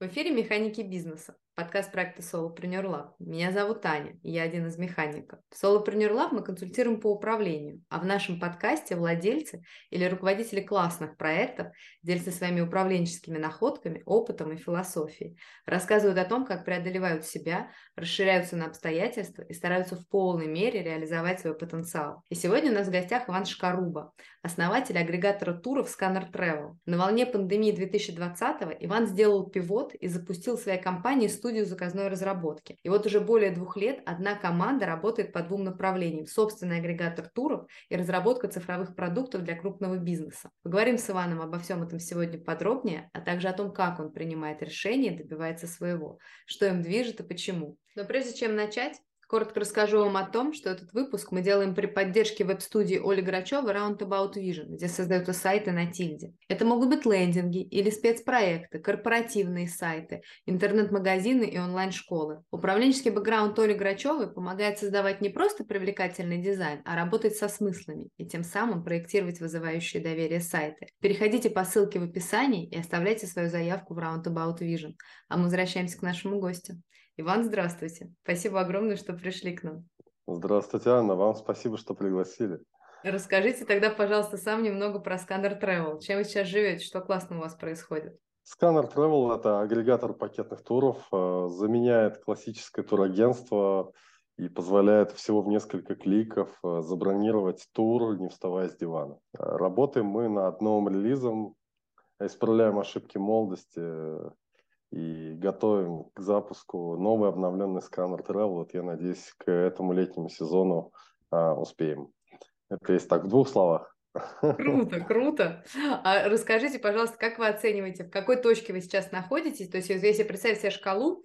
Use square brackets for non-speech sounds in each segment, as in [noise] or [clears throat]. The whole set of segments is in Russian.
В эфире «Механики бизнеса», подкаст проекта Solopreneur Lab. Меня зовут Таня, и я один из механиков. В Solopreneur Lab мы консультируем по управлению, а в нашем подкасте владельцы или руководители классных проектов делятся своими управленческими находками, опытом и философией, рассказывают о том, как преодолевают себя, расширяются на обстоятельства и стараются в полной мере реализовать свой потенциал. И сегодня у нас в гостях Иван Шкаруба, основатель агрегатора туров Scanner Travel. На волне пандемии 2020 Иван сделал пивот год и запустил в своей компании студию заказной разработки. И вот уже более двух лет одна команда работает по двум направлениям. Собственный агрегатор туров и разработка цифровых продуктов для крупного бизнеса. Поговорим с Иваном обо всем этом сегодня подробнее, а также о том, как он принимает решения и добивается своего, что им движет и почему. Но прежде чем начать, Коротко расскажу вам о том, что этот выпуск мы делаем при поддержке веб-студии Оли Грачева Roundabout Vision, где создаются сайты на тильде. Это могут быть лендинги или спецпроекты, корпоративные сайты, интернет-магазины и онлайн-школы. Управленческий бэкграунд Оли Грачевой помогает создавать не просто привлекательный дизайн, а работать со смыслами и тем самым проектировать вызывающие доверие сайты. Переходите по ссылке в описании и оставляйте свою заявку в Roundabout Vision. А мы возвращаемся к нашему гостю. Иван, здравствуйте. Спасибо огромное, что пришли к нам. Здравствуйте, Анна. Вам спасибо, что пригласили. Расскажите тогда, пожалуйста, сам немного про Scanner Travel. Чем вы сейчас живете? Что классно у вас происходит? Scanner Travel – это агрегатор пакетных туров, э, заменяет классическое турагентство и позволяет всего в несколько кликов э, забронировать тур, не вставая с дивана. Работаем мы над новым релизом, исправляем ошибки молодости, и готовим к запуску новый обновленный сканер Travel. Вот я надеюсь, к этому летнему сезону а, успеем. Это есть так в двух словах. [laughs] Круто, круто. А расскажите, пожалуйста, как вы оцениваете, в какой точке вы сейчас находитесь? То есть, если представить себе шкалу,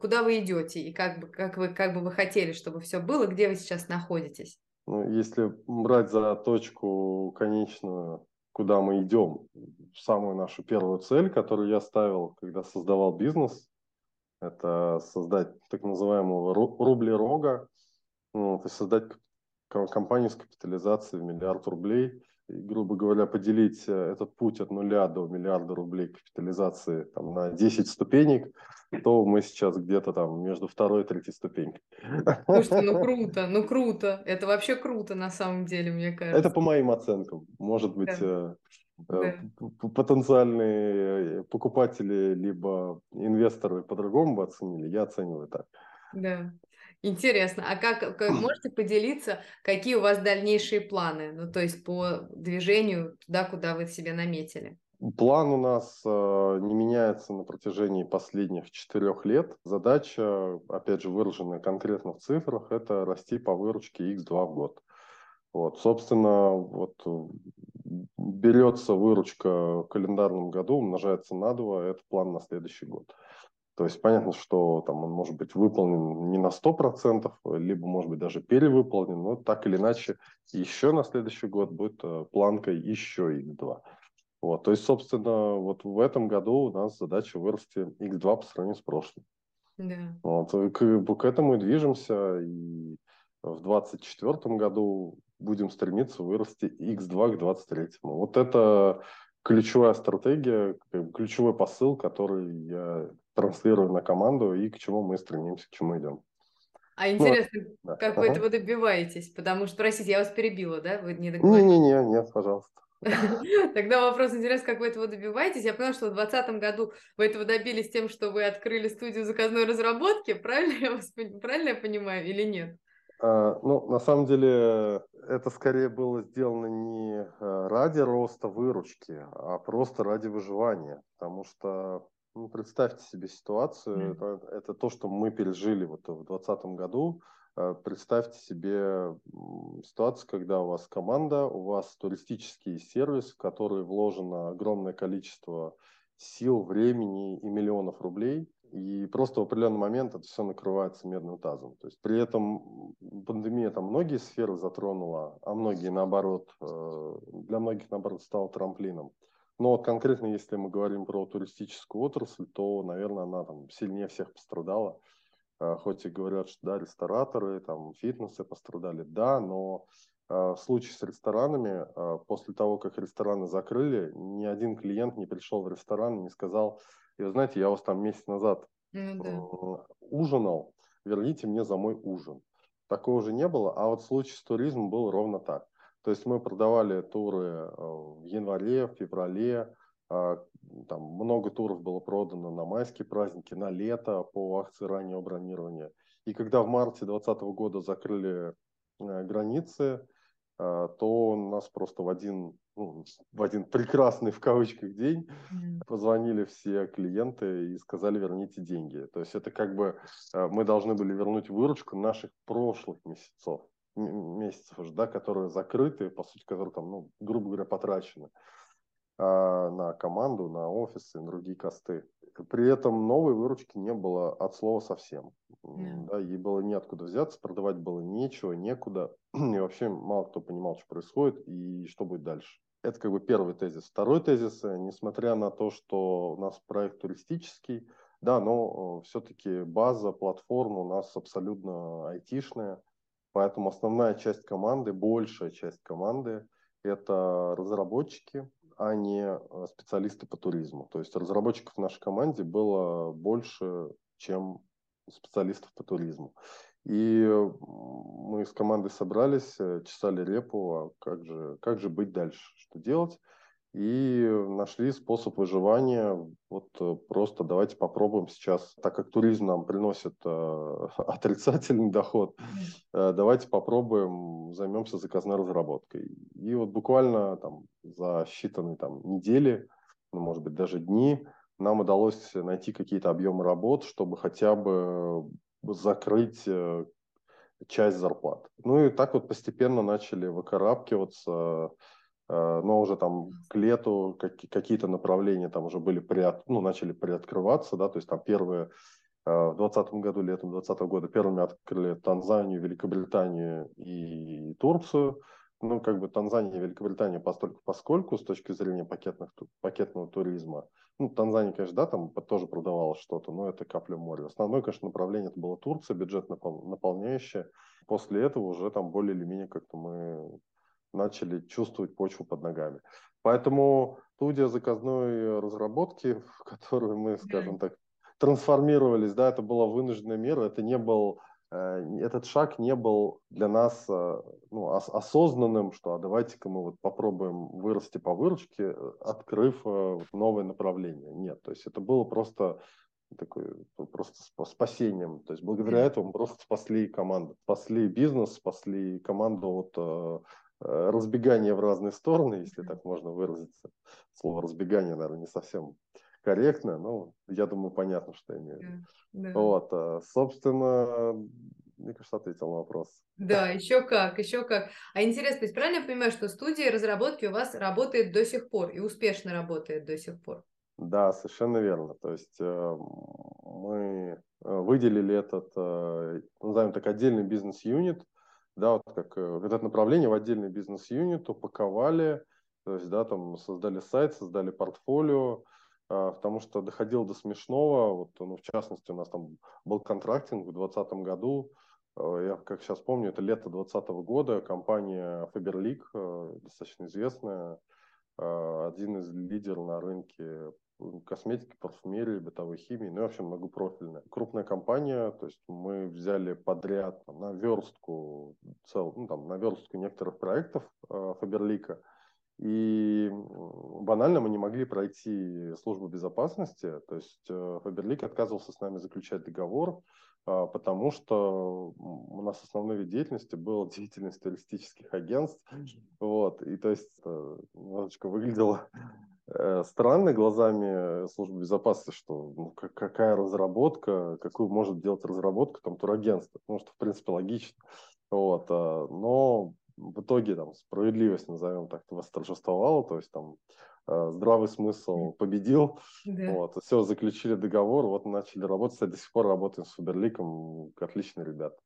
куда вы идете и как бы, как вы, как бы вы хотели, чтобы все было, где вы сейчас находитесь? Ну, если брать за точку конечную куда мы идем. Самую нашу первую цель, которую я ставил, когда создавал бизнес, это создать так называемого рубли рога, ну, то есть создать компанию с капитализацией в миллиард рублей, грубо говоря, поделить э, этот путь от нуля до миллиарда рублей капитализации там, на 10 ступенек, то мы сейчас где-то там между второй и третьей ступенькой. Слушайте, ну [laughs] круто, ну круто. Это вообще круто на самом деле, мне кажется. Это по моим оценкам. Может быть, да. Э, да. потенциальные покупатели либо инвесторы по-другому бы оценили. Я оцениваю так. Да. Интересно. А как, как можете поделиться, какие у вас дальнейшие планы? Ну, то есть по движению туда, куда вы себе наметили? План у нас э, не меняется на протяжении последних четырех лет. Задача, опять же, выраженная конкретно в цифрах, это расти по выручке X2 в год. Вот, собственно, вот берется выручка в календарном году, умножается на 2, это план на следующий год. То есть понятно, что там он может быть выполнен не на 100%, либо может быть даже перевыполнен, но так или иначе еще на следующий год будет э, планкой еще X2. Вот, то есть, собственно, вот в этом году у нас задача вырасти X2 по сравнению с прошлым. Да. Вот, к, к этому и движемся, и в 2024 году будем стремиться вырасти X2 к 2023. Вот это ключевая стратегия, ключевой посыл, который я транслирую на команду и к чему мы стремимся, к чему идем. А ну, интересно, ну, как да. вы ага. этого добиваетесь? Потому что, простите, я вас перебила, да? Вы не договорились? Не-не-не, нет, пожалуйста. [laughs] Тогда вопрос интересный, как вы этого добиваетесь. Я поняла, что в 2020 году вы этого добились тем, что вы открыли студию заказной разработки. Правильно я, вас, правильно я понимаю или нет? А, ну, на самом деле, это скорее было сделано не а, ради роста выручки, а просто ради выживания. Потому что, ну, представьте себе ситуацию, mm. это, это то, что мы пережили вот в 2020 году. А, представьте себе ситуацию, когда у вас команда, у вас туристический сервис, в который вложено огромное количество сил, времени и миллионов рублей, и просто в определенный момент это все накрывается медным тазом. То есть при этом пандемия там многие сферы затронула, а многие наоборот, э, для многих наоборот стала трамплином. Но вот конкретно, если мы говорим про туристическую отрасль, то, наверное, она там сильнее всех пострадала. Э, хоть и говорят, что да, рестораторы, там, фитнесы пострадали, да, но э, в случае с ресторанами, после того, как рестораны закрыли, ни один клиент не пришел в ресторан и не сказал, и вы знаете, я вас там месяц назад Ну да. ужинал, верните мне за мой ужин. Такого уже не было, а вот в случае с туризмом было ровно так. То есть мы продавали туры э, в январе, в феврале, а, там много туров было продано на майские праздники, на лето по акции раннего бронирования. И когда в марте 2020 года закрыли э, границы, а, то нас просто в один, ну, в один прекрасный в кавычках день mm. позвонили все клиенты и сказали верните деньги. То есть это как бы э, мы должны были вернуть выручку наших прошлых месяцев месяцев уже, да, которые закрыты, по сути, которые там, ну, грубо говоря, потрачены а, на команду, на офисы, на другие косты. При этом новой выручки не было от слова совсем. Yeah. Да, ей было неоткуда взяться, продавать было нечего, некуда. [clears throat] И вообще мало кто понимал, что происходит и что будет дальше. Это как бы первый тезис. Второй тезис, э, несмотря на то, что у нас проект туристический, да, но все-таки база, платформа у нас абсолютно айтишная. Поэтому основная часть команды, большая часть команды – это разработчики, а не э, специалисты по туризму. То есть разработчиков в нашей команде было больше, чем специалистов по туризму. И мы с командой собрались, э, чесали репу, а как же, как же быть дальше, что делать и нашли способ выживания. Вот э, просто давайте попробуем сейчас, так как туризм нам приносит э, [laughs] отрицательный доход, э, давайте попробуем займемся заказной разработкой. И вот буквально там за считанные там недели, ну, может быть даже дни, нам удалось найти какие-то объемы работ, чтобы хотя бы закрыть э, часть зарплат. Ну и так вот постепенно начали выкарабкиваться но уже там к лету какие-то направления там уже были приот, ну, начали приоткрываться, да, то есть там первые э, в 2020 году, летом 2020 года первыми открыли Танзанию, Великобританию и Турцию. Ну, как бы Танзания и Великобритания постольку поскольку с точки зрения пакетных, пакетного туризма. Ну, Танзания, конечно, да, там тоже продавала что-то, но это капля моря. Основное, конечно, направление это было Турция, бюджет наполняющая. После этого уже там более или менее как-то мы начали чувствовать почву под ногами. Поэтому студия заказной разработки, [laughs] в которую мы, скажем так, трансформировались, да, это была вынужденная мера, это не был, э, этот шаг не был для нас э, ну, ос осознанным, что а давайте-ка мы вот попробуем вырасти по выручке, открыв э, новое направление. Нет, то есть это было просто такой просто спасением. То есть благодаря этому мы просто спасли команду, спасли бизнес, спасли команду от Э, разбегание в разные стороны, если так можно выразиться. Слово разбегание, наверное, не совсем корректно, но я думаю, понятно, что я имею в виду. Да. Вот, э, собственно, мне кажется, ответил на вопрос. Да, еще как, еще как. А интересно, то есть правильно я понимаю, что студия разработки у вас работает до сих пор и успешно работает до сих пор? Да, совершенно верно. То есть э, мы выделили этот, назовем так, отдельный бизнес-юнит, да, вот как э, вот это направление в отдельный бизнес-юнит упаковали, то есть, да, там создали сайт, создали портфолио, а, потому что доходило до смешного, вот, ну, в частности, у нас там был контрактинг в 2020 году, э, я как сейчас помню, это лето 2020 года, компания Faberlic, э, достаточно известная, один из лидеров на рынке косметики, парфюмерии, бытовой химии, ну и вообще многопрофильная. Крупная компания, то есть мы взяли подряд там, на верстку, цел, ну, там, на верстку некоторых проектов э, Фаберлика, и банально мы не могли пройти службу безопасности, то есть э, Фаберлик отказывался с нами заключать договор, э, потому что у нас основной вид деятельности был [laughs] деятельность туристических агентств, вот, и то есть э, немножечко выглядело странно глазами службы безопасности, что ну, какая разработка, какую может делать разработка там турагентство, потому что, в принципе, логично. Вот, а, но в итоге там справедливость, назовем так, восторжествовала, то есть там э, здравый смысл победил, да. вот, все, заключили договор, вот начали работать, кстати, до сих пор работаем с Фаберликом, отличные ребята.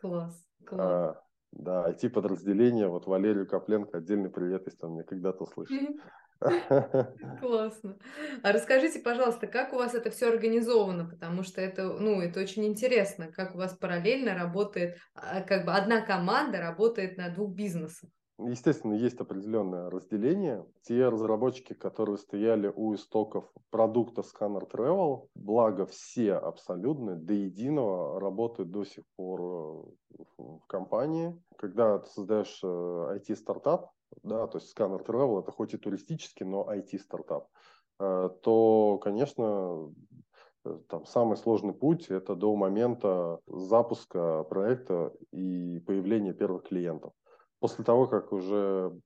Класс, класс. А, да, IT-подразделение, вот Валерию Копленко, отдельный привет, если он меня когда-то услышит. [laughs] [laughs] Классно. А расскажите, пожалуйста, как у вас это все организовано, потому что это, ну, это очень интересно, как у вас параллельно работает, а, как бы одна команда работает на двух бизнесах. естественно, есть определенное разделение. Те разработчики, которые стояли у истоков продукта Scanner Travel, благо все абсолютно до единого работают до сих пор э, в компании. Когда ты создаешь IT-стартап, э, да, то есть Scanner Travel это хоть и туристический, но IT-стартап, э, то, конечно, там самый сложный путь – это до момента запуска проекта и появления первых клиентов после того, как уже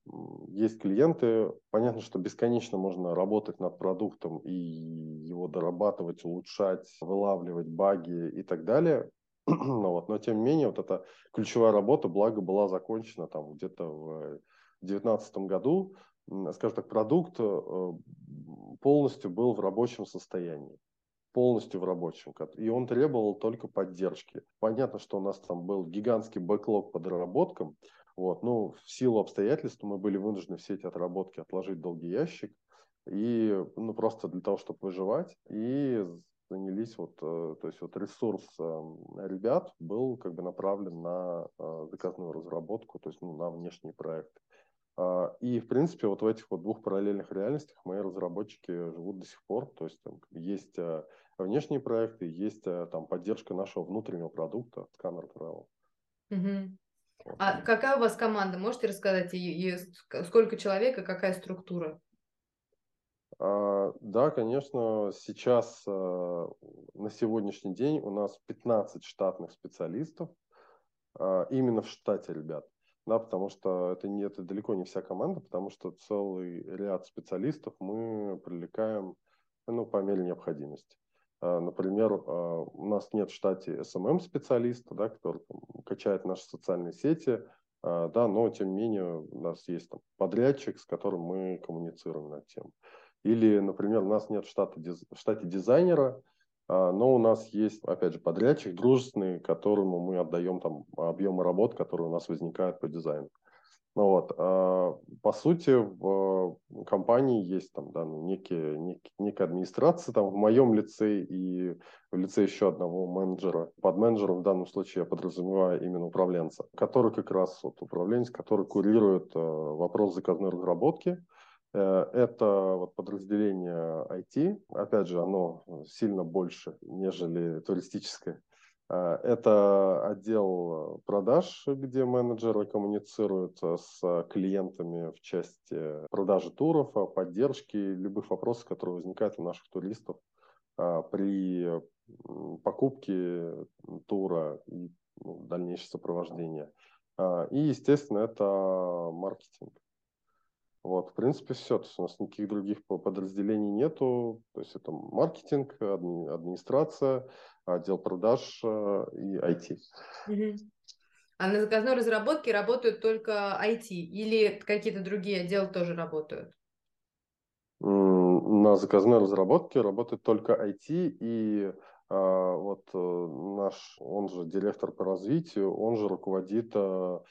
есть клиенты, понятно, что бесконечно можно работать над продуктом и его дорабатывать, улучшать, вылавливать баги и так далее. но, [clears throat] вот, но тем не менее, вот эта ключевая работа, благо, была закончена там где-то в 2019 году. Скажем так, продукт э, полностью был в рабочем состоянии полностью в рабочем. И он требовал только поддержки. Понятно, что у нас там был гигантский бэклог по доработкам, вот. Ну, в силу обстоятельств мы были вынуждены все эти отработки отложить в долгий ящик. И, ну, просто для того, чтобы выживать. И занялись вот, э, то есть вот ресурс эм, ребят был как бы направлен на э, заказную разработку, то есть ну, на внешний проект. А, и, в принципе, вот в этих вот двух параллельных реальностях мои разработчики живут до сих пор. То есть там есть э, внешние проекты, есть там поддержка нашего внутреннего продукта, сканер Travel. Угу. А какая у вас команда? Можете рассказать, и, и сколько человек и какая структура? А, да, конечно, сейчас а, на сегодняшний день у нас 15 штатных специалистов, а, именно в штате ребят. Да, потому что это, не, это далеко не вся команда, потому что целый ряд специалистов мы привлекаем ну, по мере необходимости. А, например, а, у нас нет в штате SMM-специалиста, да, который там, качает наши социальные сети, а, да, но тем не менее у нас есть там, подрядчик, с которым мы коммуницируем на тему. Или, например, у нас нет в штате, в штате дизайнера, но у нас есть, опять же, подрядчик дружественный, которому мы отдаем там объемы работ, которые у нас возникают по дизайну. Ну вот, а, по сути, в компании есть там да, ну, некие, некие, некая администрация там в моем лице и в лице еще одного менеджера. Под менеджером в данном случае я подразумеваю именно управленца, который как раз вот управленец, который курирует э, вопрос заказной разработки. Э, это вот подразделение IT. Опять же, оно сильно больше, нежели туристическое. А, это отдел продаж, где менеджеры коммуницируют с клиентами в части продажи туров, поддержки, любых вопросов, которые возникают у наших туристов при покупке тура и ну, дальнейшее сопровождение. И, естественно, это маркетинг. Вот, в принципе, все. То есть у нас никаких других подразделений нету. То есть это маркетинг, администрация, отдел продаж э, и IT. А на заказной разработке работают только IT или какие-то другие отделы тоже работают? На заказной разработке работает только IT и вот э, наш, он же директор по развитию, он же руководит а,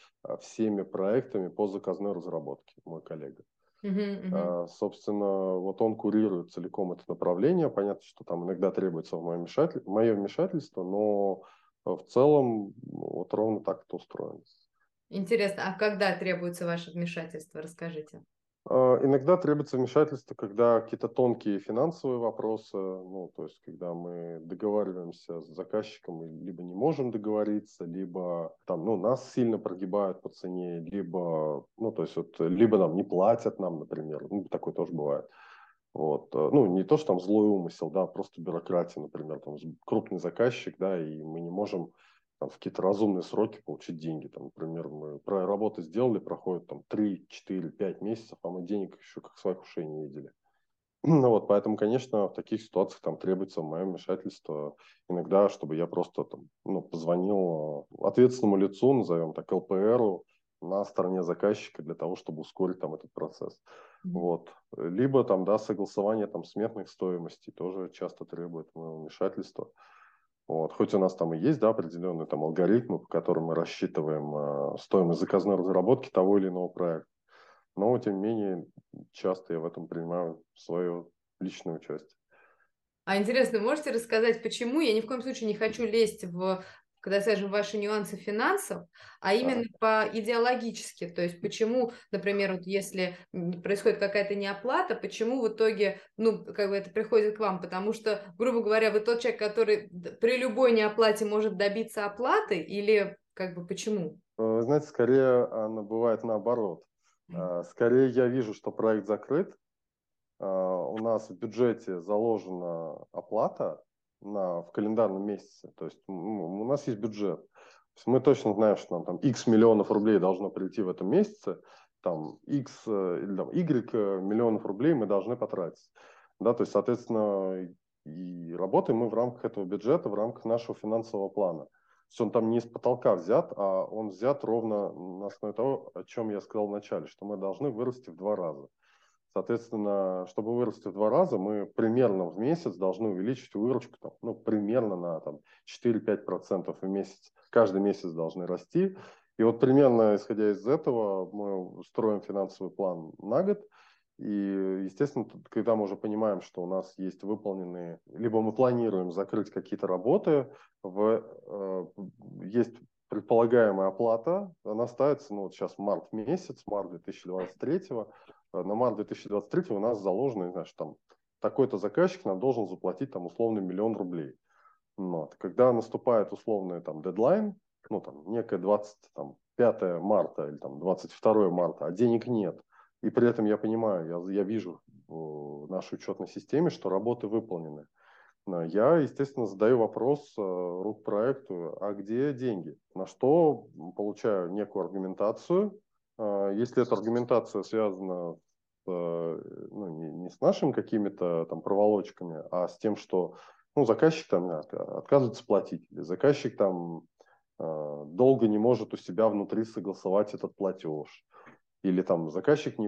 всеми проектами по заказной разработке, мой коллега. Uh-huh, uh-huh. Собственно, вот он курирует целиком это направление. Понятно, что там иногда требуется мое, вмешатель... мое вмешательство, но в целом вот ровно так это устроено. Интересно, а когда требуется ваше вмешательство? Расскажите. А, иногда требуется вмешательство, когда какие-то тонкие финансовые вопросы, ну, то есть, когда мы договариваемся с заказчиком, либо не можем договориться, либо там, ну, нас сильно прогибают по цене, либо, ну, то есть, вот, либо нам не платят нам, например, ну, такое тоже бывает. Вот. Э, ну, не то, что там злой умысел, да, просто бюрократия, например, там крупный заказчик, да, и мы не можем там, в какие-то разумные сроки получить деньги. Там, например, мы про работу сделали, проходит там 3, 4, 5 месяцев, а мы денег еще как своих ушей не видели. [clears throat] Ну вот, поэтому, конечно, в таких ситуациях там требуется мое вмешательство. Иногда, чтобы я просто там, ну, позвонил ответственному лицу, назовем так, ЛПРу, на стороне заказчика для того, чтобы ускорить там этот процесс. Mm-hmm. Вот. Либо там, да, согласование там сметных стоимостей тоже часто требует моего вмешательства. Вот. Хоть у нас там и есть да, определенные там, алгоритмы, по которым мы рассчитываем э, стоимость заказной разработки того или иного проекта, но, тем не менее, часто я в этом принимаю свое личное участие. А интересно, можете рассказать, почему? Я ни в коем случае не хочу лезть в когда, скажем, ваши нюансы финансов, а именно по идеологически, то есть почему, например, вот если происходит какая-то неоплата, почему в итоге, ну, как бы это приходит к вам, потому что, грубо говоря, вы тот человек, который при любой неоплате может добиться оплаты, или как бы почему? Вы знаете, скорее оно бывает наоборот. А, скорее я вижу, что проект закрыт, а, у нас в бюджете заложена оплата на, в календарном месяце. То есть у нас есть бюджет. То есть мы точно знаем, что нам там X миллионов рублей должно прийти в этом месяце, там X э, или там Y э, миллионов рублей мы должны потратить. Да, то есть, соответственно, и работаем мы в рамках этого бюджета, в рамках нашего финансового плана. То есть он там не из потолка взят, а он взят ровно на основе того, о чем я сказал вначале, что мы должны вырасти в два раза. Соответственно, чтобы вырасти в два раза, мы примерно в месяц должны увеличить выручку там, ну, примерно на там, 4-5% в месяц. Каждый месяц должны расти. И вот примерно исходя из этого мы строим финансовый план на год. И, естественно, когда мы уже понимаем, что у нас есть выполненные, либо мы планируем закрыть какие-то работы, в, э, есть предполагаемая оплата, она ставится, ну вот сейчас март месяц, март 2023, Э, на март 2023 у нас заложено, значит, там такой-то заказчик нам должен заплатить там условно миллион рублей. Вот. Когда наступает условный там дедлайн, ну там некое 25 марта или там 22 марта, а денег нет, и при этом я понимаю, я, я вижу в нашей учетной системе, что работы выполнены. Я, естественно, задаю вопрос э, рук проекту, а где деньги? На что получаю некую аргументацию, если эта аргументация связана с, э, ну, не, не с нашими какими-то там проволочками, а с тем, что ну, заказчик там отказывается платить, или заказчик там э, долго не может у себя внутри согласовать этот платеж, или там заказчик не,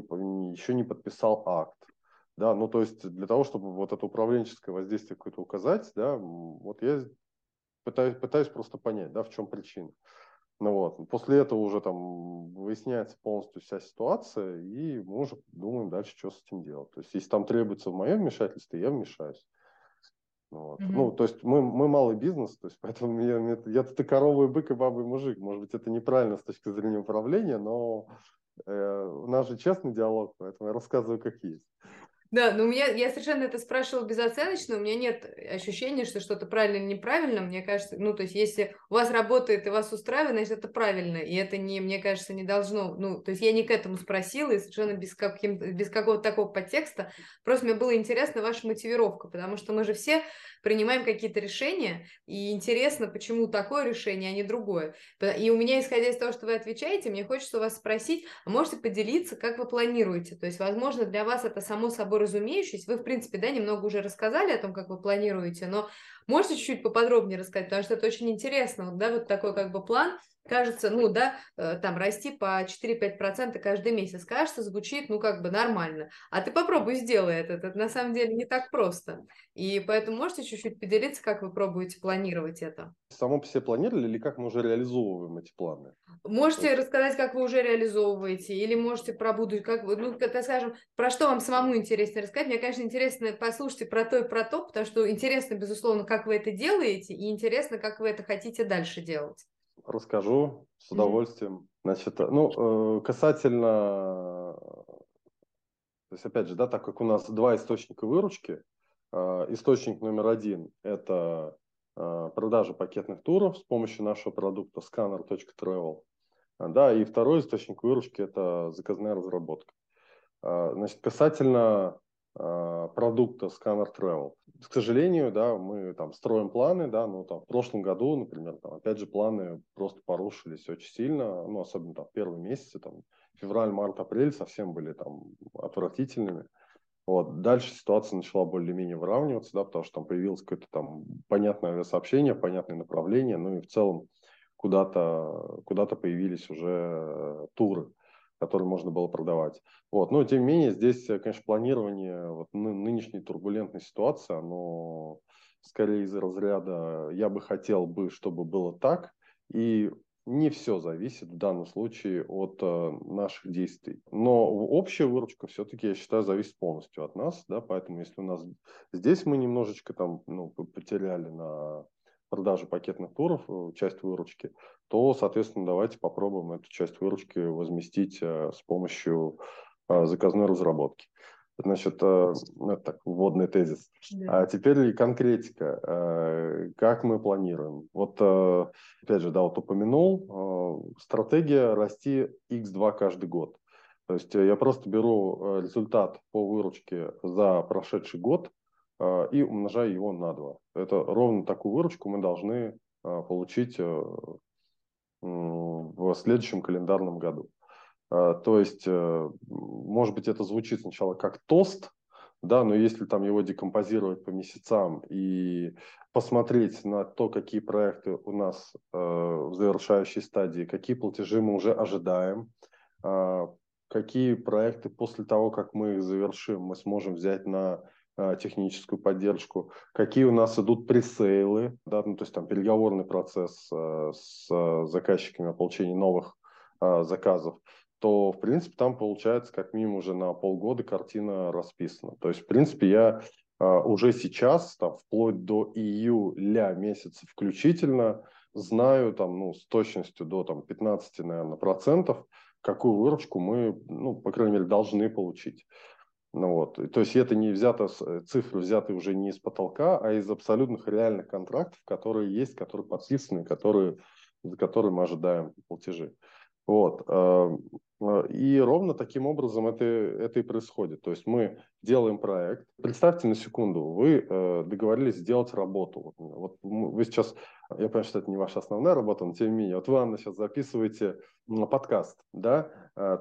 еще не подписал акт. Да, ну то есть для того, чтобы вот это управленческое воздействие какое-то указать, да, вот я пытаюсь, пытаюсь просто понять, да, в чем причина. Ну вот. После этого уже там выясняется полностью вся ситуация, и мы уже думаем дальше, что с этим делать. То есть, если там требуется мое вмешательство, я вмешаюсь. Вот. Mm-hmm. Ну, то есть мы, мы малый бизнес, то есть [laughs] поэтому я, я, я ты корова и бык, и баба и мужик. Может быть, это неправильно с точки зрения управления, но э, у нас же честный диалог, поэтому я рассказываю, как есть. Да, но у меня, я совершенно это спрашивала безоценочно, у меня нет ощущения, что что-то правильно или неправильно, мне кажется, ну, то есть, если у вас работает и вас устраивает, значит, это правильно, и это не, мне кажется, не должно, ну, то есть, я не к этому спросила, и совершенно без, каким, без какого-то такого подтекста, просто мне было интересно ваша мотивировка, потому что мы же все принимаем какие-то решения, и интересно, почему такое решение, а не другое. И у меня, исходя из того, что вы отвечаете, мне хочется вас спросить, а можете поделиться, как вы планируете? То есть, возможно, для вас это само собой разумеющееся. Вы, в принципе, да, немного уже рассказали о том, как вы планируете, но можете чуть-чуть поподробнее рассказать, потому что это очень интересно, вот, да, вот такой как бы план – кажется, ну да, э, там расти по 4-5% каждый месяц, кажется, звучит, ну как бы нормально. А ты попробуй сделай это, это на самом деле не так просто. И поэтому можете чуть-чуть поделиться, как вы пробуете планировать это? Само по себе планировали или как мы уже реализовываем эти планы? Можете есть... рассказать, как вы уже реализовываете, или можете про будущее, как вы, ну, так скажем, про что вам самому интересно рассказать. Мне, конечно, интересно послушать про то и про то, потому что интересно, безусловно, как вы это делаете, и интересно, как вы это хотите дальше делать расскажу с удовольствием. Mm-hmm. Значит, ну, э, касательно, то есть, опять же, да, так как у нас два источника выручки, э, источник номер один – это э, продажа пакетных туров с помощью нашего продукта scanner.travel, да, и второй источник выручки – это заказная разработка. Значит, касательно продукта Scanner Travel. К сожалению, да, мы там строим планы, да, но там в прошлом году, например, там, опять же, планы просто порушились очень сильно, ну, особенно там в первые месяцы, там, февраль, март, апрель совсем были там отвратительными. Вот. Дальше ситуация начала более-менее выравниваться, да, потому что там появилось какое-то там понятное сообщение, понятное направление, ну и в целом куда-то куда появились уже э, туры который можно было продавать. Вот. Но, тем не менее, здесь, э, конечно, планирование вот, нынешней турбулентной ситуации, оно скорее из разряда «я бы хотел бы, чтобы было так», и не все зависит в данном случае от э, наших действий. Но общая выручка все-таки, я считаю, зависит полностью от нас. Да? Поэтому если у нас здесь мы немножечко там, ну, потеряли на продажи пакетных туров, э, часть выручки, то, соответственно, давайте попробуем эту часть выручки возместить с помощью заказной разработки. Значит, это так, вводный тезис. Да. А теперь конкретика. Как мы планируем? Вот, опять же, да, вот упомянул, стратегия расти x2 каждый год. То есть я просто беру результат по выручке за прошедший год и умножая его на 2. Это ровно такую выручку мы должны а, получить э, в следующем календарном году. А, то есть, э, может быть, это звучит сначала как тост, да, но если там его декомпозировать по месяцам и посмотреть на то, какие проекты у нас э, в завершающей стадии, какие платежи мы уже ожидаем, какие проекты после того, как мы их завершим, мы сможем взять на а, техническую поддержку, какие у нас идут пресейлы, да, ну, то есть там переговорный процесс а, с а, заказчиками о получении новых заказов, то, в принципе, там получается как минимум уже на полгода картина расписана. То есть, в принципе, я уже сейчас, там, вплоть до июля месяца включительно, знаю там, ну, с точностью до там, 15, наверное, процентов, какую выручку мы, ну, по крайней мере, должны получить. Ну вот. То есть это не взято, э, цифры взяты уже не из потолка, а из абсолютных реальных контрактов, которые есть, которые подписаны, которые, за которые мы ожидаем платежи. Вот. Эм, э, и ровно таким образом это, это и происходит. То есть мы делаем проект. Представьте на секунду, вы э, договорились сделать работу. Вот вы сейчас, я понимаю, что это не ваша основная работа, но тем не менее, вот вы, Анна, сейчас записываете подкаст. Да?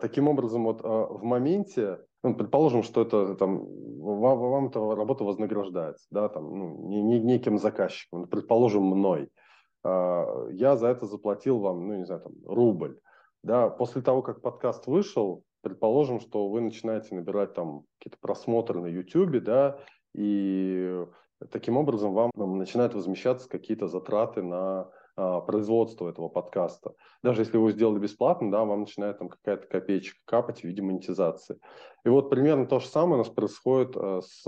Таким образом, вот в моменте ну, предположим, что это там вам, вам эта работа вознаграждается, да, там, ну, не, не, неким заказчиком, ну, предположим, мной. А, я за это заплатил вам, ну, не знаю, там, рубль. Да, после того, как подкаст вышел, предположим, что вы начинаете набирать там какие-то просмотры на YouTube, да, и таким образом вам начинают возмещаться какие-то затраты на а, производства этого подкаста. Даже если вы его сделали бесплатно, да, вам начинает там какая-то копеечка капать в виде монетизации. И вот примерно то же самое у нас происходит а, с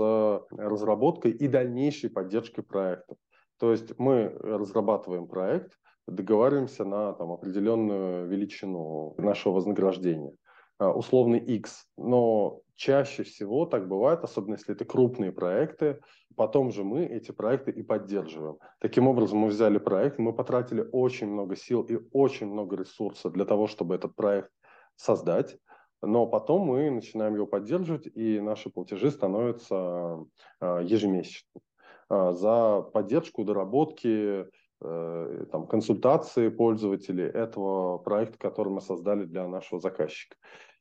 разработкой и дальнейшей поддержкой проектов. То есть мы разрабатываем проект, договариваемся на там, определенную величину нашего вознаграждения. А, условный X. Но чаще всего так бывает, особенно если это крупные проекты, потом же мы эти проекты и поддерживаем. Таким образом, мы взяли проект, мы потратили очень много сил и очень много ресурсов для того, чтобы этот проект создать, но потом мы начинаем его поддерживать, и наши платежи становятся а, ежемесячными а, за поддержку, доработки, э, там, консультации пользователей этого проекта, который мы создали для нашего заказчика.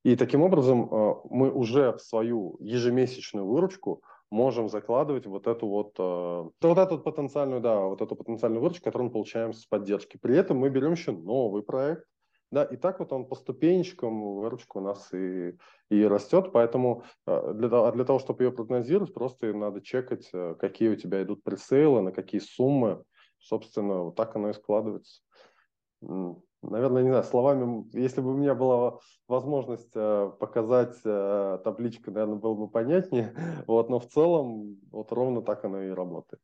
И таким образом э, мы уже в свою ежемесячную выручку можем закладывать вот эту вот, э, вот эту потенциальную, да, вот эту потенциальную выручку, которую мы получаем с поддержки. При этом мы берем еще новый проект, да, и так вот он по ступенечкам выручка у нас и, и растет, поэтому э, для, для того, чтобы ее прогнозировать, просто надо чекать, какие у тебя идут пресейлы, на какие суммы, собственно, вот так оно и складывается наверное, не знаю, словами, если бы у меня была возможность э, показать э, табличку, наверное, было бы понятнее, [laughs] вот, но в целом вот ровно так оно и работает.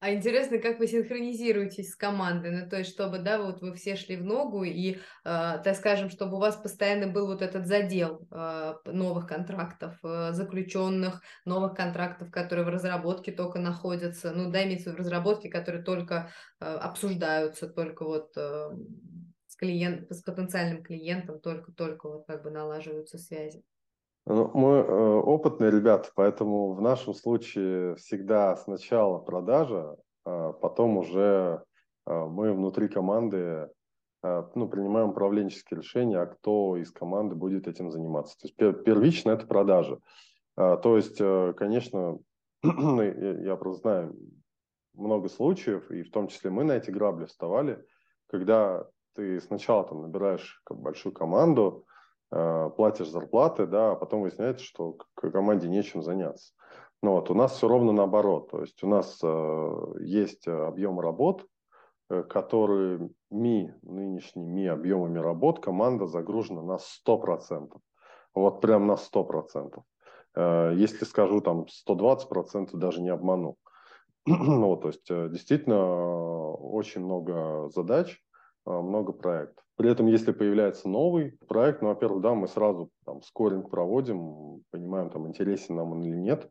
А интересно, как вы синхронизируетесь с командой, ну, то чтобы, да, вот вы все шли в ногу, и, э, так скажем, чтобы у вас постоянно был вот этот задел э, новых контрактов э, заключенных, новых контрактов, которые в разработке только находятся, ну, да, имеется в разработке, которые только э, обсуждаются, только вот э, с, клиент, с потенциальным клиентом только-только вот как бы налаживаются связи. Ну, мы э, опытные ребята, поэтому в нашем случае всегда сначала продажа, а потом уже э, мы внутри команды э, ну, принимаем управленческие решения, а кто из команды будет этим заниматься. То есть первично это продажа. А, то есть, конечно, [clears throat] я просто знаю много случаев, и в том числе мы на эти грабли вставали, когда ты сначала там набираешь большую команду, платишь зарплаты, да, а потом выясняется, что команде нечем заняться. Ну вот, у нас все ровно наоборот. То есть у нас э, есть объем работ, э, которые ми, нынешними объемами работ, команда загружена на 100%. Вот прям на 100%. Э, если скажу там 120%, даже не обману. [clears throat] ну, то есть э, действительно очень много задач, много проектов. При этом, если появляется новый проект, ну, во-первых, да, мы сразу там скоринг проводим, понимаем, там, интересен нам он или нет.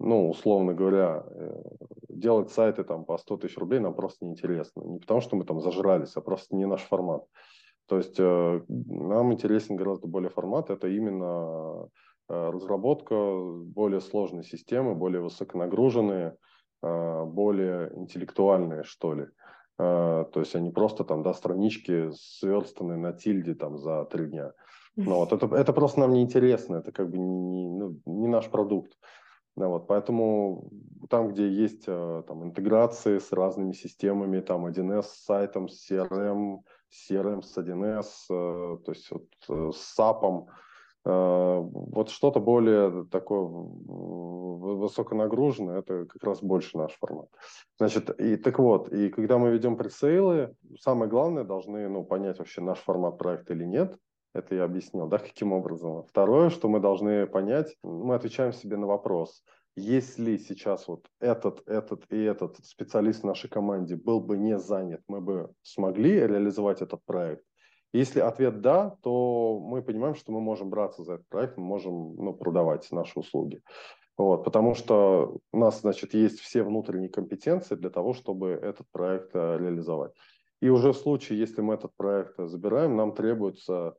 Ну, условно говоря, э, делать сайты там по 100 тысяч рублей нам просто неинтересно. Не потому, что мы там зажрались, а просто не наш формат. То есть э, нам интересен гораздо более формат. Это именно э, разработка более сложной системы, более высоконагруженные, более интеллектуальные, что ли. А, то есть они просто там, да, странички сверстанные на тильде там за три дня. Ну, вот, это, это просто нам не интересно, это как бы не, ну, не наш продукт. Да, вот, поэтому там, где есть а, там, интеграции с разными системами, там 1С с сайтом, с CRM, CRM с 1С, а, то есть вот, э, с SAP, вот что-то более такое высоконагруженное, это как раз больше наш формат. Значит, и так вот, и когда мы ведем пресейлы, самое главное, должны ну, понять вообще наш формат проекта или нет. Это я объяснил, да, каким образом. Второе, что мы должны понять, мы отвечаем себе на вопрос, если сейчас вот этот, этот и этот специалист в нашей команде был бы не занят, мы бы смогли реализовать этот проект, если ответ «да», то мы понимаем, что мы можем браться за этот проект, мы можем ну, продавать наши услуги. Вот, потому что у нас, значит, есть все внутренние компетенции для того, чтобы этот проект э, реализовать. И уже в случае, если мы этот проект забираем, нам требуется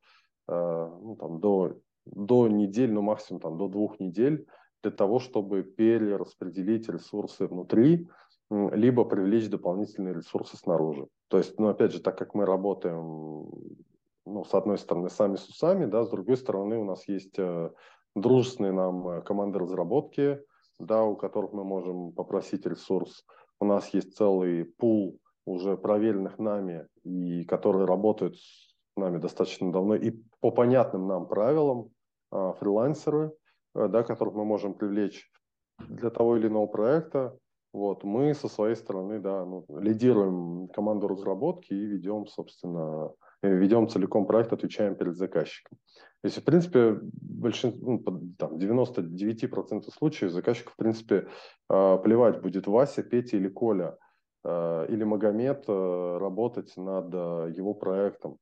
э, ну, там, до, до недели, ну максимум там, до двух недель для того, чтобы перераспределить ресурсы внутри, либо привлечь дополнительные ресурсы снаружи. То есть, ну, опять же, так как мы работаем, ну, с одной стороны, сами с усами, да, с другой стороны, у нас есть э, дружественные нам э, команды разработки, да, у которых мы можем попросить ресурс. У нас есть целый пул уже проверенных нами, и которые работают с нами достаточно давно, и по понятным нам правилам э, фрилансеры, э, да, которых мы можем привлечь для того или иного проекта, вот, мы со своей стороны, да, ну, лидируем команду разработки и ведем, собственно, э, ведем целиком проект, отвечаем перед заказчиком. То есть, в принципе, большинство, ну, там, 99% случаев заказчику, в принципе, а, плевать будет Вася, Петя или Коля, а, или Магомед а, работать над его проектом.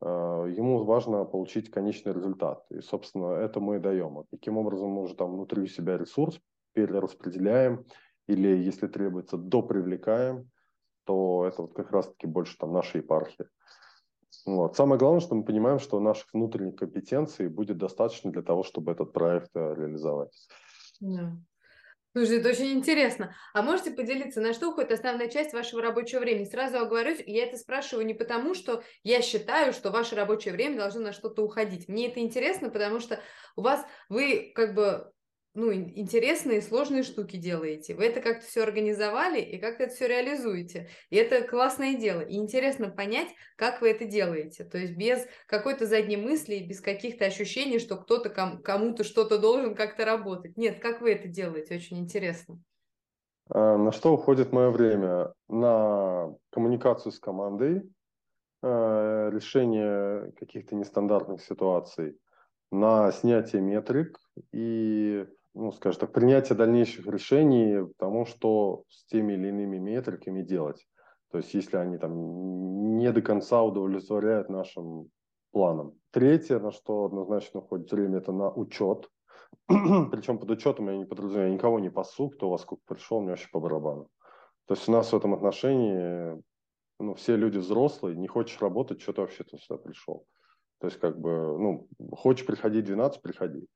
Ему важно получить конечный результат. И, собственно, это мы даем. Таким образом, мы уже там внутри себя ресурс перераспределяем, или, если требуется, допривлекаем, то это вот как раз-таки больше там наша епархия. Вот. Самое главное, что мы понимаем, что наших внутренних компетенций будет достаточно для того, чтобы этот проект э, реализовать. Да. Слушай, это очень интересно. А можете поделиться, на что уходит основная часть вашего рабочего времени? Сразу оговорюсь, я это спрашиваю не потому, что я считаю, что ваше рабочее время должно на что-то уходить. Мне это интересно, потому что у вас, вы как бы ну, интересные, сложные штуки делаете. Вы это как-то все организовали и как-то это все реализуете. И это классное дело. И интересно понять, как вы это делаете. То есть без какой-то задней мысли, без каких-то ощущений, что кто-то ком- кому-то что-то должен как-то работать. Нет, как вы это делаете? Очень интересно. А, на что уходит мое время? На коммуникацию с командой, а, решение каких-то нестандартных ситуаций, на снятие метрик и ну, скажем так, принятие дальнейших решений тому, что с теми или иными метриками делать. То есть, если они там не до конца удовлетворяют нашим планам. Третье, на что однозначно уходит время, это на учет. [clears throat] Причем под учетом я не подразумеваю, я никого не пасу, кто во сколько пришел, мне вообще по барабану. То есть у нас в этом отношении ну, все люди взрослые, не хочешь работать, что ты вообще сюда пришел. То есть, как бы, ну, хочешь приходить 12, приходи.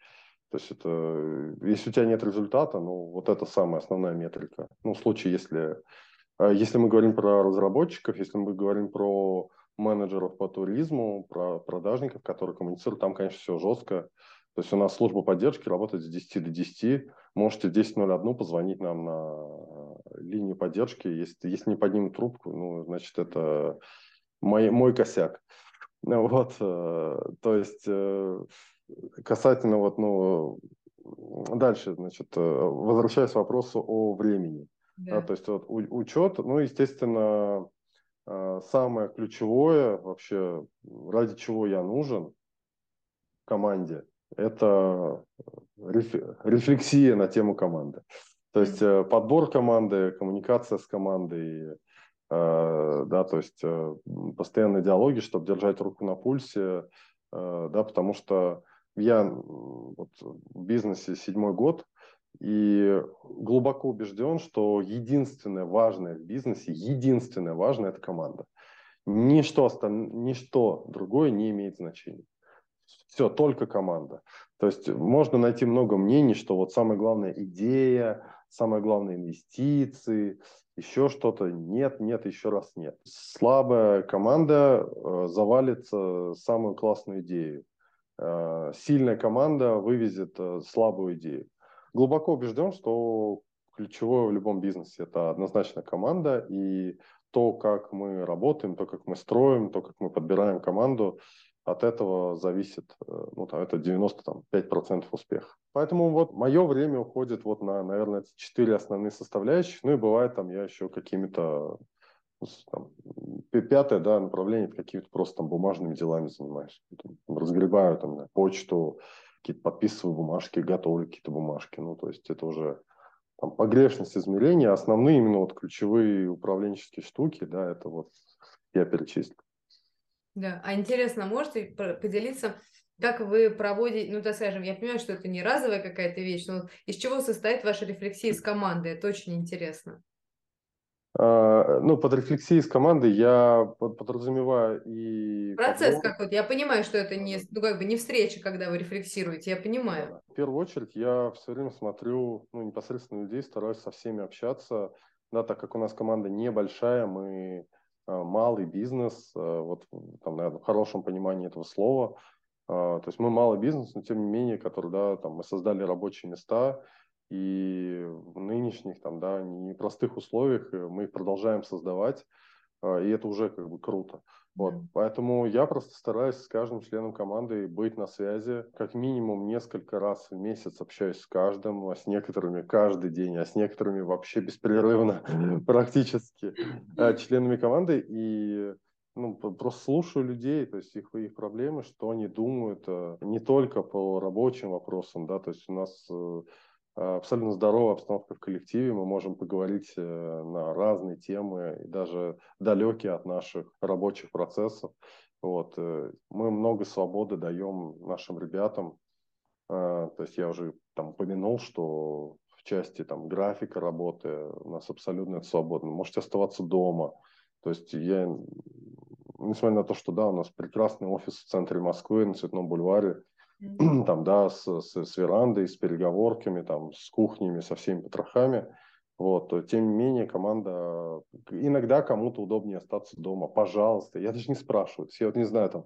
То есть это, если у тебя нет результата, ну, вот это самая основная метрика. Ну, в случае, если, э, если мы говорим про разработчиков, если мы говорим про менеджеров по туризму, про продажников, которые коммуницируют, там, конечно, все жестко. То есть у нас служба поддержки работает с 10 до 10. Можете в 10.01 позвонить нам на линию поддержки. Если, если не поднимут трубку, ну, значит, это мой, мой косяк. Вот, э, то есть э, касательно вот, ну, дальше, значит, э, возвращаясь к вопросу о времени. Да. Да, то есть вот учет, ну, естественно, э, самое ключевое вообще, ради чего я нужен команде, это рефлексия на тему команды. То есть mm-hmm. подбор команды, коммуникация с командой, да, то есть постоянные диалоги, чтобы держать руку на пульсе, да, потому что я вот, в бизнесе седьмой год, и глубоко убежден, что единственное важное в бизнесе, единственное важное – это команда. Ничто, ничто другое не имеет значения. Все, только команда. То есть можно найти много мнений, что вот самая главная идея, самое главное инвестиции, еще что-то. Нет, нет, еще раз нет. Слабая команда э, завалится самую классную идею. Э, сильная команда вывезет э, слабую идею. Глубоко убежден, что ключевое в любом бизнесе это однозначно команда и то, как мы работаем, то, как мы строим, то, как мы подбираем команду, от этого зависит, э, ну, там, это 95% успеха. Поэтому вот мое время уходит вот на, наверное, эти четыре основные составляющих. Ну и бывает там я еще какими-то там, пятое да, направление какими-то просто там бумажными делами занимаюсь. Разгребаю там почту, какие-то подписываю бумажки, готовлю какие-то бумажки. Ну, то есть это уже там, погрешность измерения, основные именно вот ключевые управленческие штуки, да, это вот я перечислил. Да, а интересно, можете поделиться, как вы проводите, ну, так скажем, я понимаю, что это не разовая какая-то вещь, но из чего состоит ваша рефлексия с командой? Это очень интересно. А, ну, под рефлексией с командой я подразумеваю и... Процесс подбор... какой-то. Я понимаю, что это не, ну, как бы не встреча, когда вы рефлексируете, я понимаю. В первую очередь я все время смотрю, ну, непосредственно людей, стараюсь со всеми общаться, да, так как у нас команда небольшая, мы а, малый бизнес, а, вот там, наверное, в хорошем понимании этого слова, то есть мы малый бизнес, но тем не менее, который, да, там мы создали рабочие места, и в нынешних там, да, непростых условиях э, мы их продолжаем создавать, а, и это уже как бы круто. Вот. Mm. Поэтому я просто стараюсь с каждым членом команды быть на связи. Как минимум несколько раз в месяц общаюсь с каждым, а с некоторыми каждый день, а с некоторыми вообще беспрерывно [laughs] практически а, членами команды. И ну, просто слушаю людей, то есть их, их проблемы, что они думают, э, не только по рабочим вопросам, да, то есть у нас Э, абсолютно здоровая обстановка в коллективе, мы можем поговорить э, на разные темы, и даже далекие от наших рабочих процессов. Вот. Э, мы много свободы даем нашим ребятам. То есть я уже там упомянул, что в части там, графика работы у нас абсолютно свободно. Можете оставаться дома. То есть я, несмотря на то, что да, у нас прекрасный офис в центре Москвы на Цветном бульваре, [clears throat] там, да, с, с, с верандой, с переговорками, там, с кухнями, со всеми потрохами. Вот, то, тем не менее, команда... Иногда кому-то удобнее остаться дома. Пожалуйста. Я даже не спрашиваю. Я вот не знаю, там,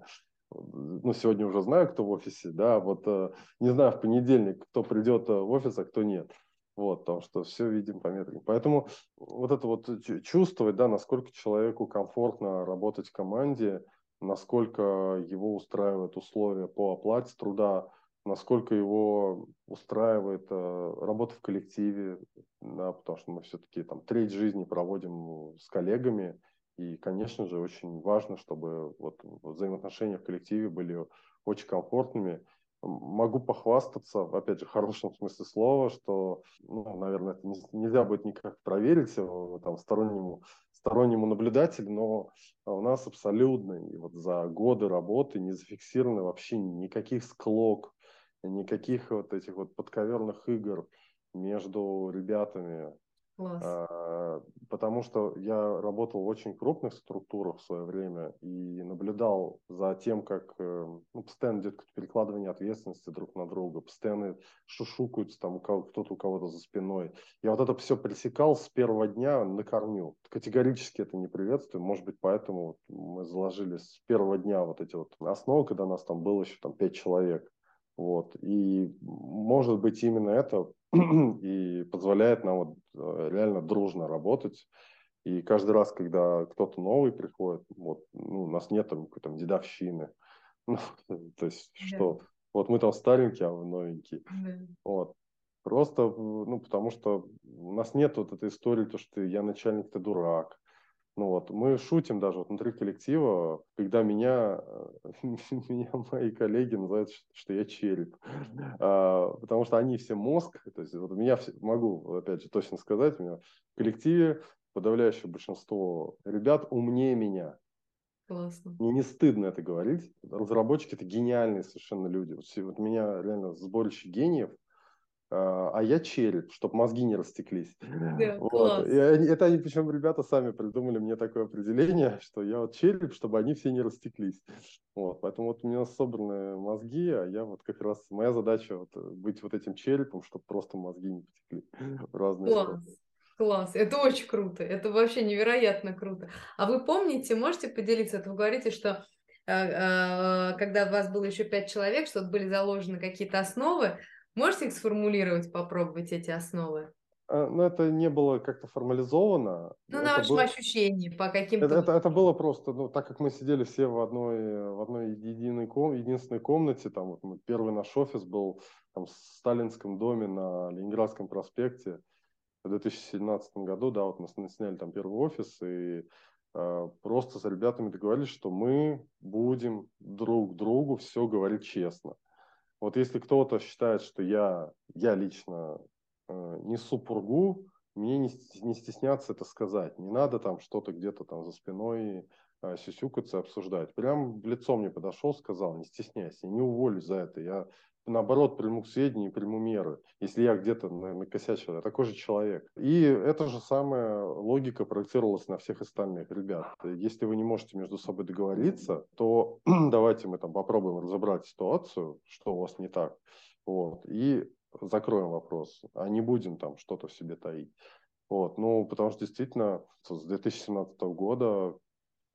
ну, сегодня уже знаю, кто в офисе, да, вот э, не знаю в понедельник, кто придет э, в офис, а кто нет. Вот, потому что все видим по метрике. Поэтому вот это вот чувствовать, да, насколько человеку комфортно работать в команде – насколько его устраивают условия по оплате труда, насколько его устраивает э, работа в коллективе, да, потому что мы все-таки там треть жизни проводим с коллегами, и, конечно же, очень важно, чтобы вот взаимоотношения в коллективе были очень комфортными. Могу похвастаться, опять же, в хорошем смысле слова, что, ну, наверное, это нельзя будет никак проверить там, стороннему стороннему наблюдателю, но у нас абсолютно и вот за годы работы не зафиксировано вообще никаких склок, никаких вот этих вот подковерных игр между ребятами. Класс. А, потому что я работал в очень крупных структурах в свое время и наблюдал за тем, как э, ну, постоянно идет перекладывание ответственности друг на друга, постоянно шушукаются там кто-то у кого-то за спиной. Я вот это все пресекал с первого дня на корню. Категорически это не приветствую. Может быть, поэтому мы заложили с первого дня вот эти вот основы, когда нас там было еще там пять человек. Вот. И может быть именно это [clears throat] и позволяет нам вот э, реально дружно работать. И каждый раз, когда кто-то новый приходит, вот, ну, у нас нет там какой-то дедовщины. [laughs] Ну, то есть, да. что вот мы там старенькие, а вы новенькие. Да. Вот. Просто, ну, потому что у нас нет вот этой истории, то, что я начальник, ты дурак. Ну вот, мы шутим даже вот внутри коллектива, когда меня, [laughs] меня мои коллеги называют, что я череп. А, потому что они все мозг, то есть вот меня все, могу, опять же, точно сказать, у меня в коллективе подавляющее большинство ребят умнее меня. Классно. Мне не стыдно это говорить. Разработчики это гениальные совершенно люди. Вот, вот меня реально сборище гениев, а, а я череп, чтобы мозги не растеклись. Да, вот. класс. И они, это они, причем ребята сами придумали мне такое определение, [laughs] что я вот череп, чтобы они все не растеклись. Вот. Поэтому вот у меня собраны мозги, а я вот как раз, моя задача вот быть вот этим черепом, чтобы просто мозги не потекли [laughs] в разные Класс. стороны. Класс, это очень круто, это вообще невероятно круто. А вы помните, можете поделиться, это вы говорите, что э, э, когда у вас было еще пять человек, что были заложены какие-то основы, можете их сформулировать, попробовать эти основы? А, ну, это не было как-то формализовано. Ну, это на вашем было... ощущении, по каким-то... Это, это, это было просто, ну, так как мы сидели все в одной, в одной единой ком, единственной комнате, там вот первый наш офис был там, в Сталинском доме на Ленинградском проспекте, в 2017 году, да, вот мы сняли там первый офис и э, просто с ребятами договорились, что мы будем друг другу все говорить честно. Вот если кто-то считает, что я, я лично э, несу пургу, мне не, не стесняться это сказать. Не надо там что-то где-то там за спиной э, сюсюкаться, обсуждать. Прям в лицо мне подошел, сказал, не стесняйся, не уволюсь за это. Я наоборот, приму к сведению и приму меры, если я где-то накосячил, я такой же человек. И эта же самая логика проецировалась на всех остальных ребят. Если вы не можете между собой договориться, то [clears throat] давайте мы там попробуем разобрать ситуацию, что у вас не так, вот, и закроем вопрос, а не будем там что-то в себе таить. Вот, ну, потому что действительно с 2017 года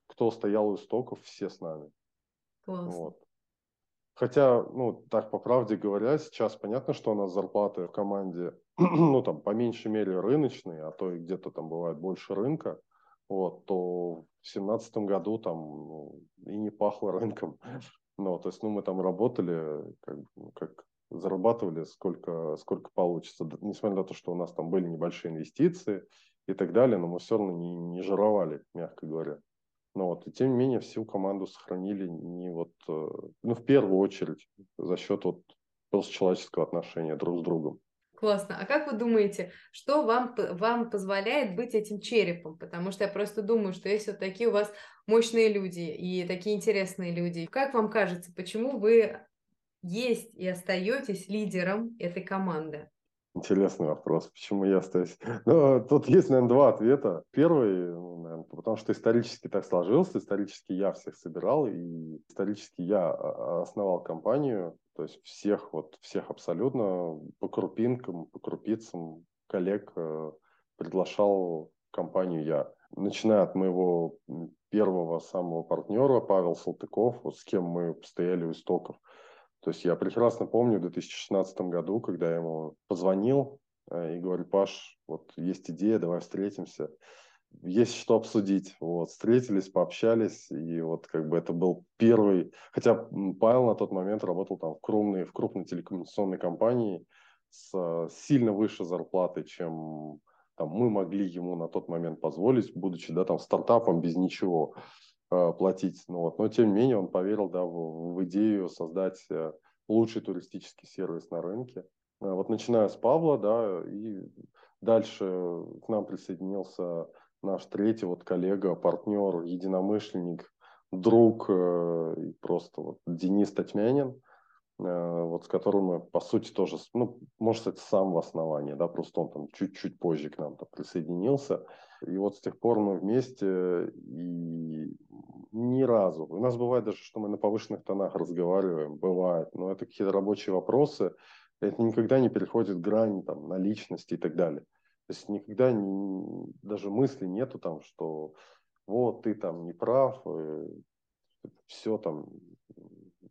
кто стоял у истоков, все с нами. Классно. Вот. Хотя, ну, так по правде говоря, сейчас понятно, что у нас зарплаты в команде, [clears throat] ну, там, по меньшей мере рыночные, а то и где-то там бывает больше рынка, вот, то в семнадцатом году там ну, и не пахло рынком. [laughs] Ну, то есть, ну, мы там работали, как, ну, как зарабатывали, сколько, сколько получится. Несмотря на то, что у нас там были небольшие инвестиции и так далее, но мы все равно не, не жировали, мягко говоря. Но вот, и тем не менее всю команду сохранили не вот, э, ну, в первую очередь за счет вот просто человеческого отношения друг с другом. Классно. А как вы думаете, что вам, вам позволяет быть этим черепом? Потому что я просто думаю, что если вот такие у вас мощные люди и такие интересные люди, как вам кажется, почему вы есть и остаетесь лидером этой команды? Интересный вопрос. Почему я остаюсь? [laughs] Ну, тут есть, наверное, два ответа. Первый, ну, наверное, потому что исторически так сложился, исторически я всех собирал, и исторически я а, а, основал компанию, то есть всех, вот всех абсолютно по крупинкам, по крупицам коллег э, приглашал компанию я. Начиная от моего первого самого партнера Павел Салтыков, вот с кем мы стояли у истоков – то есть я прекрасно помню в 2016 году, когда я ему позвонил э, и говорю, Паш, вот есть идея, давай встретимся. Есть что обсудить. Вот, встретились, пообщались, и вот как бы это был первый... Хотя Павел на тот момент работал там в крупной, в крупной телекоммуникационной компании с сильно выше зарплатой, чем там, мы могли ему на тот момент позволить, будучи да, там, стартапом без ничего. Э, платить. Ну, вот. Но тем не менее он поверил да, в, в идею создать э, лучший туристический сервис на рынке. Э, вот начиная с Павла, да, и дальше к нам присоединился наш третий вот коллега, партнер, единомышленник, друг, просто вот Денис Татьмянин, вот с которым мы, по сути, тоже, ну, может, это сам в основании, да, просто он там чуть-чуть позже к нам присоединился. И вот с тех пор мы вместе, и ни разу. У нас бывает даже, что мы на повышенных тонах разговариваем, бывает, но это какие-то рабочие вопросы, это никогда не переходит грань там, на личности и так далее. То есть никогда не, даже мысли нету там, что вот ты там не прав, э, все там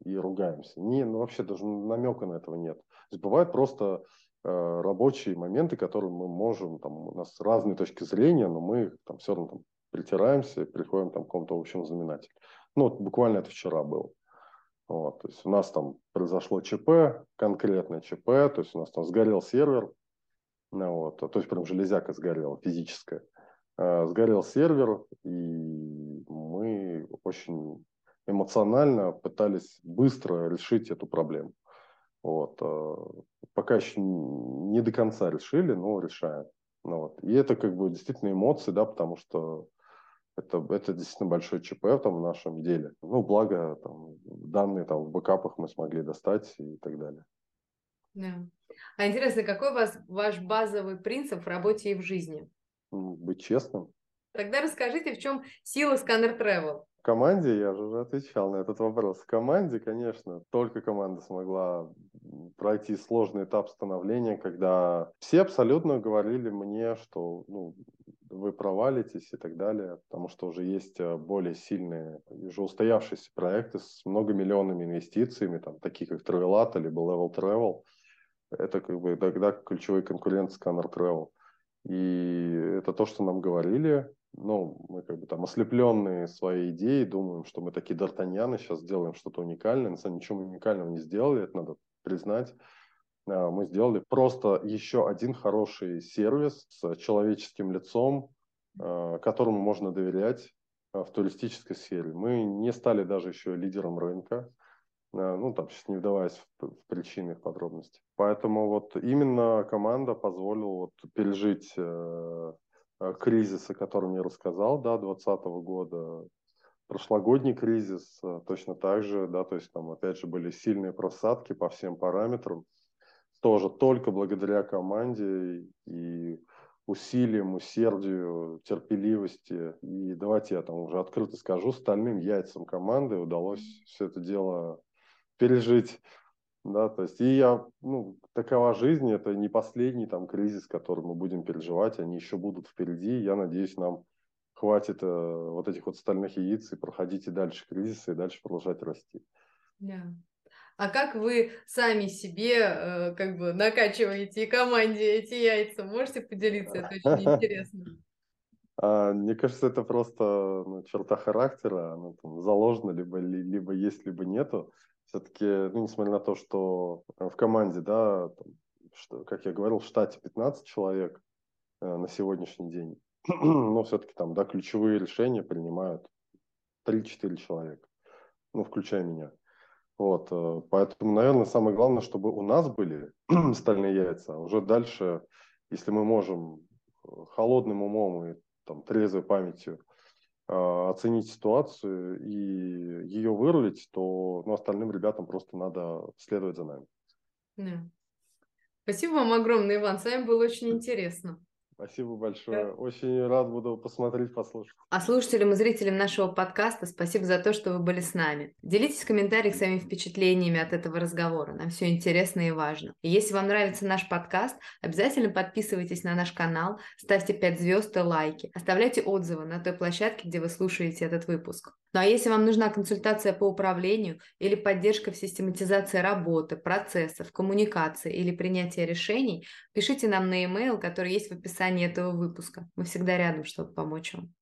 и ругаемся. Не, ну вообще даже намека на этого нет. То есть бывает просто э, рабочие моменты, которые мы можем, там, у нас разные точки зрения, но мы там все равно там, притираемся, приходим там, к какому-то общему знаменателю. Ну, вот буквально это вчера было. Вот, то есть у нас там произошло ЧП, конкретное ЧП, то есть у нас там сгорел сервер, ну, вот, то есть прям железяка сгорела, физическая. Э, сгорел сервер, и мы очень эмоционально пытались быстро решить эту проблему. Вот. Э, пока еще не до конца решили, но решаем. Ну, вот. И это как бы действительно эмоции, да, потому что это, это действительно большой ЧП там, в нашем деле. Ну, благо, там, данные там, в бэкапах мы смогли достать и так далее. Да. А интересно, какой у вас ваш базовый принцип в работе и в жизни? Быть честным. Тогда расскажите, в чем сила Scanner Travel? Команде, я же уже отвечал на этот вопрос, в команде, конечно, только команда смогла пройти сложный этап становления, когда все абсолютно говорили мне, что ну, вы провалитесь и так далее, потому что уже есть э, более сильные, уже устоявшиеся проекты с многомиллионными инвестициями, там, такие как Travelat либо Level Travel. Это как бы тогда ключевой конкурент Scanner Travel. И это то, что нам говорили ну, мы как бы там ослепленные своей идеей, думаем, что мы такие д'Артаньяны, сейчас сделаем что-то уникальное. На самом деле ничего уникального не сделали, это надо признать. А, мы сделали просто еще один хороший сервис с человеческим лицом, а, которому можно доверять а, в туристической сфере. Мы не стали даже еще лидером рынка, ну, там, сейчас не вдаваясь в, в причины, в подробности. Поэтому вот именно команда позволила вот пережить Э, кризис, о котором я рассказал, да, 2020 года, прошлогодний кризис э, точно так же, да, то есть там опять же были сильные просадки по всем параметрам, тоже только благодаря команде и усилиям, усердию, терпеливости. И давайте я там уже открыто скажу, стальным яйцам команды удалось все это дело пережить да, то есть и я, ну, такова жизнь, это не последний там кризис, который мы будем переживать, они еще будут впереди. Я надеюсь, нам хватит э, вот этих вот стальных яиц и проходите дальше кризисы и дальше продолжать расти. Yeah. А как вы сами себе э, как бы накачиваете и команде эти яйца? Можете поделиться? Это очень [laughs] интересно. А, мне кажется, это просто ну, черта характера, она там заложена, либо, либо есть, либо нету все-таки, ну, несмотря на то, что в команде, да, там, что, как я говорил, в штате 15 человек э, на сегодняшний день, [clears throat] но все-таки там, да, ключевые решения принимают 3-4 человека, ну, включая меня. Вот, э, поэтому, наверное, самое главное, чтобы у нас были [clears throat] стальные яйца. Уже дальше, если мы можем э, холодным умом и там, трезвой памятью а, оценить ситуацию и ее вырулить, то ну, остальным ребятам просто надо следовать за нами. Да. Спасибо вам огромное, Иван. С вами было очень интересно. Спасибо большое. Да. Очень рад буду посмотреть, послушать. А слушателям и зрителям нашего подкаста спасибо за то, что вы были с нами. Делитесь в комментариях своими впечатлениями от этого разговора. Нам все интересно и важно. И если вам нравится наш подкаст, обязательно подписывайтесь на наш канал, ставьте 5 звезд и лайки, оставляйте отзывы на той площадке, где вы слушаете этот выпуск. Ну а если вам нужна консультация по управлению или поддержка в систематизации работы, процессов, коммуникации или принятия решений, пишите нам на e-mail, который есть в описании этого выпуска. Мы всегда рядом, чтобы помочь вам.